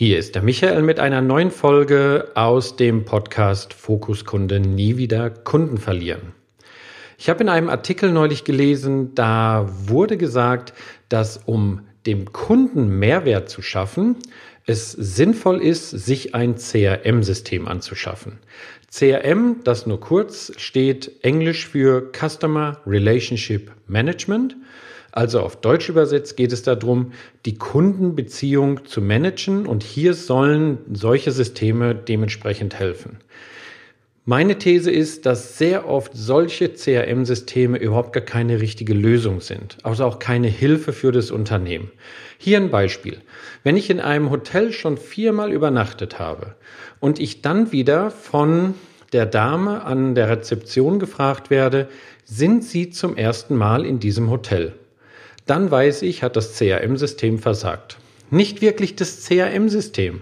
Hier ist der Michael mit einer neuen Folge aus dem Podcast Fokuskunde nie wieder Kunden verlieren. Ich habe in einem Artikel neulich gelesen, da wurde gesagt, dass um dem Kunden Mehrwert zu schaffen, es sinnvoll ist, sich ein CRM-System anzuschaffen. CRM, das nur kurz steht Englisch für Customer Relationship Management also auf Deutsch übersetzt geht es darum, die Kundenbeziehung zu managen und hier sollen solche Systeme dementsprechend helfen. Meine These ist, dass sehr oft solche CRM-Systeme überhaupt gar keine richtige Lösung sind, also auch keine Hilfe für das Unternehmen. Hier ein Beispiel. Wenn ich in einem Hotel schon viermal übernachtet habe und ich dann wieder von der Dame an der Rezeption gefragt werde, sind Sie zum ersten Mal in diesem Hotel? Dann weiß ich, hat das CRM-System versagt. Nicht wirklich das CRM-System,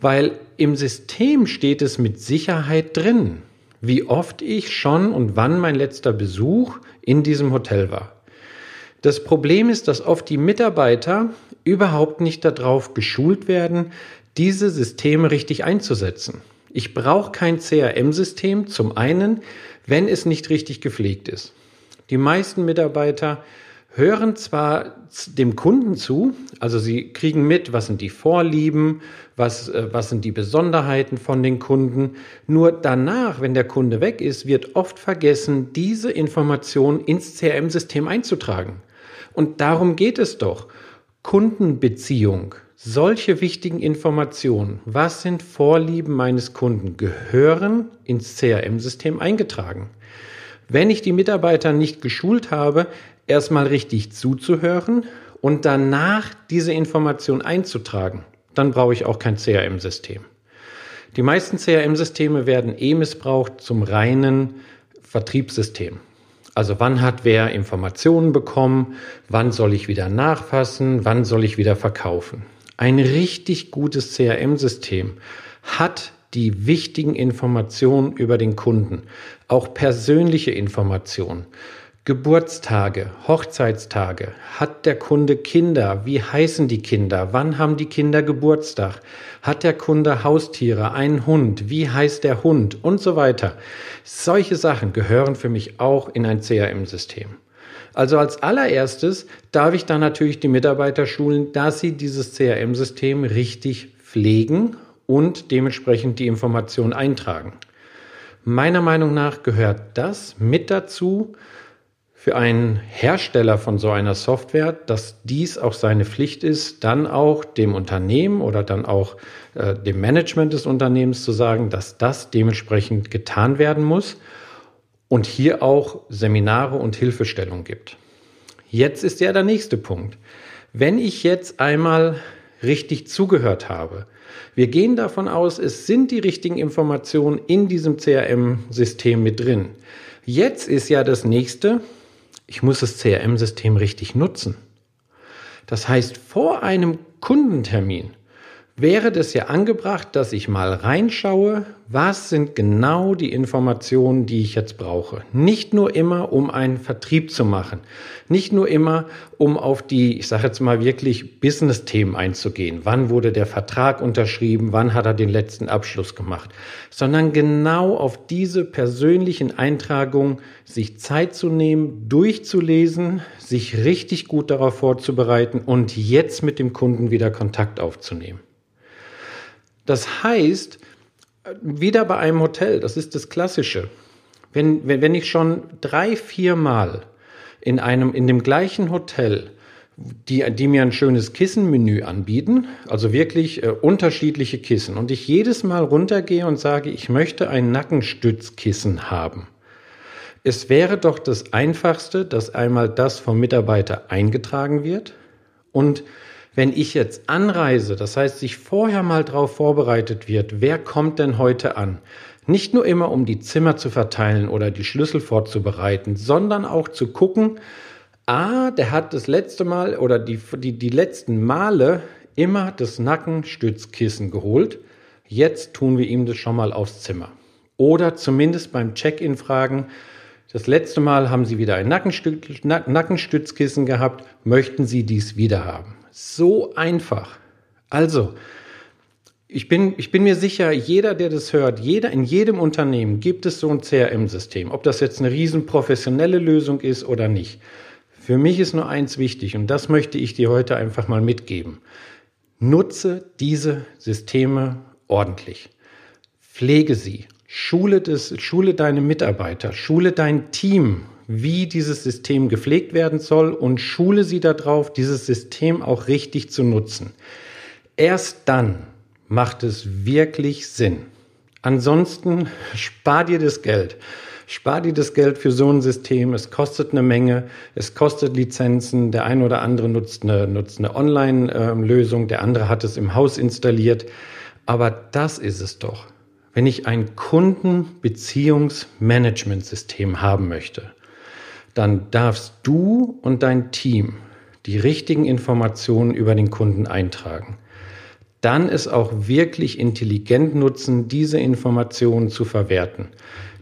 weil im System steht es mit Sicherheit drin, wie oft ich schon und wann mein letzter Besuch in diesem Hotel war. Das Problem ist, dass oft die Mitarbeiter überhaupt nicht darauf geschult werden, diese Systeme richtig einzusetzen. Ich brauche kein CRM-System zum einen, wenn es nicht richtig gepflegt ist. Die meisten Mitarbeiter hören zwar dem Kunden zu, also sie kriegen mit, was sind die Vorlieben, was, äh, was sind die Besonderheiten von den Kunden. Nur danach, wenn der Kunde weg ist, wird oft vergessen, diese Information ins CRM-System einzutragen. Und darum geht es doch. Kundenbeziehung, solche wichtigen Informationen, was sind Vorlieben meines Kunden, gehören ins CRM-System eingetragen. Wenn ich die Mitarbeiter nicht geschult habe, erstmal richtig zuzuhören und danach diese Information einzutragen, dann brauche ich auch kein CRM-System. Die meisten CRM-Systeme werden eh missbraucht zum reinen Vertriebssystem. Also wann hat wer Informationen bekommen, wann soll ich wieder nachfassen, wann soll ich wieder verkaufen. Ein richtig gutes CRM-System hat die wichtigen Informationen über den Kunden, auch persönliche Informationen. Geburtstage, Hochzeitstage. Hat der Kunde Kinder? Wie heißen die Kinder? Wann haben die Kinder Geburtstag? Hat der Kunde Haustiere, einen Hund? Wie heißt der Hund? Und so weiter. Solche Sachen gehören für mich auch in ein CRM-System. Also als allererstes darf ich dann natürlich die Mitarbeiter schulen, dass sie dieses CRM-System richtig pflegen und dementsprechend die Information eintragen. Meiner Meinung nach gehört das mit dazu, für einen Hersteller von so einer Software, dass dies auch seine Pflicht ist, dann auch dem Unternehmen oder dann auch äh, dem Management des Unternehmens zu sagen, dass das dementsprechend getan werden muss und hier auch Seminare und Hilfestellung gibt. Jetzt ist ja der nächste Punkt. Wenn ich jetzt einmal richtig zugehört habe, wir gehen davon aus, es sind die richtigen Informationen in diesem CRM-System mit drin. Jetzt ist ja das nächste, ich muss das CRM-System richtig nutzen. Das heißt, vor einem Kundentermin wäre das ja angebracht, dass ich mal reinschaue, was sind genau die Informationen, die ich jetzt brauche. Nicht nur immer, um einen Vertrieb zu machen, nicht nur immer, um auf die, ich sage jetzt mal wirklich Business-Themen einzugehen. Wann wurde der Vertrag unterschrieben? Wann hat er den letzten Abschluss gemacht? Sondern genau auf diese persönlichen Eintragungen sich Zeit zu nehmen, durchzulesen, sich richtig gut darauf vorzubereiten und jetzt mit dem Kunden wieder Kontakt aufzunehmen. Das heißt, wieder bei einem Hotel, das ist das Klassische. Wenn, wenn, wenn ich schon drei, vier Mal in einem, in dem gleichen Hotel, die, die mir ein schönes Kissenmenü anbieten, also wirklich äh, unterschiedliche Kissen, und ich jedes Mal runtergehe und sage, ich möchte ein Nackenstützkissen haben. Es wäre doch das Einfachste, dass einmal das vom Mitarbeiter eingetragen wird und wenn ich jetzt anreise, das heißt, sich vorher mal darauf vorbereitet wird, wer kommt denn heute an? Nicht nur immer, um die Zimmer zu verteilen oder die Schlüssel vorzubereiten, sondern auch zu gucken, ah, der hat das letzte Mal oder die, die, die letzten Male immer das Nackenstützkissen geholt. Jetzt tun wir ihm das schon mal aufs Zimmer. Oder zumindest beim Check-in fragen, das letzte Mal haben Sie wieder ein Nackenstützkissen gehabt, möchten Sie dies wieder haben? So einfach. Also, Ich bin, ich bin mir sicher, jeder, der das hört, jeder in jedem Unternehmen gibt es so ein CRM-System. Ob das jetzt eine riesen professionelle Lösung ist oder nicht. Für mich ist nur eins wichtig und das möchte ich dir heute einfach mal mitgeben. Nutze diese Systeme ordentlich. Pflege sie. Schule, das, schule deine Mitarbeiter, schule dein Team, wie dieses System gepflegt werden soll und schule sie darauf, dieses System auch richtig zu nutzen. Erst dann macht es wirklich Sinn. Ansonsten spar dir das Geld. Spar dir das Geld für so ein System. Es kostet eine Menge. Es kostet Lizenzen. Der eine oder andere nutzt eine, nutzt eine Online-Lösung. Der andere hat es im Haus installiert. Aber das ist es doch. Wenn ich ein Kundenbeziehungsmanagementsystem haben möchte, dann darfst du und dein Team die richtigen Informationen über den Kunden eintragen dann es auch wirklich intelligent nutzen, diese Informationen zu verwerten,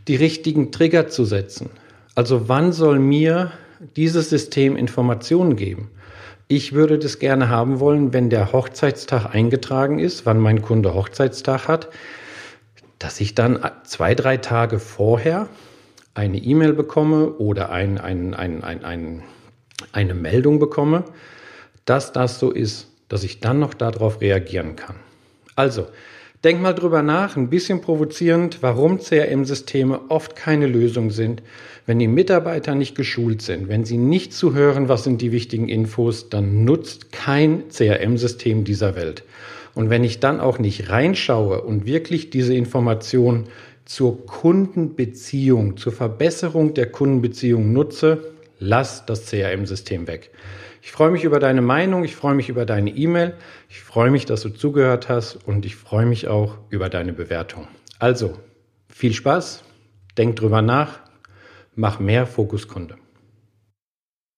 die richtigen Trigger zu setzen. Also wann soll mir dieses System Informationen geben? Ich würde das gerne haben wollen, wenn der Hochzeitstag eingetragen ist, wann mein Kunde Hochzeitstag hat, dass ich dann zwei, drei Tage vorher eine E-Mail bekomme oder ein, ein, ein, ein, eine Meldung bekomme, dass das so ist dass ich dann noch darauf reagieren kann. Also, denk mal drüber nach, ein bisschen provozierend, warum CRM-Systeme oft keine Lösung sind. Wenn die Mitarbeiter nicht geschult sind, wenn sie nicht zuhören, was sind die wichtigen Infos, dann nutzt kein CRM-System dieser Welt. Und wenn ich dann auch nicht reinschaue und wirklich diese Information zur Kundenbeziehung, zur Verbesserung der Kundenbeziehung nutze, lass das CRM-System weg. Ich freue mich über deine Meinung, ich freue mich über deine E-Mail, ich freue mich, dass du zugehört hast und ich freue mich auch über deine Bewertung. Also, viel Spaß, denk drüber nach, mach mehr Fokuskunde.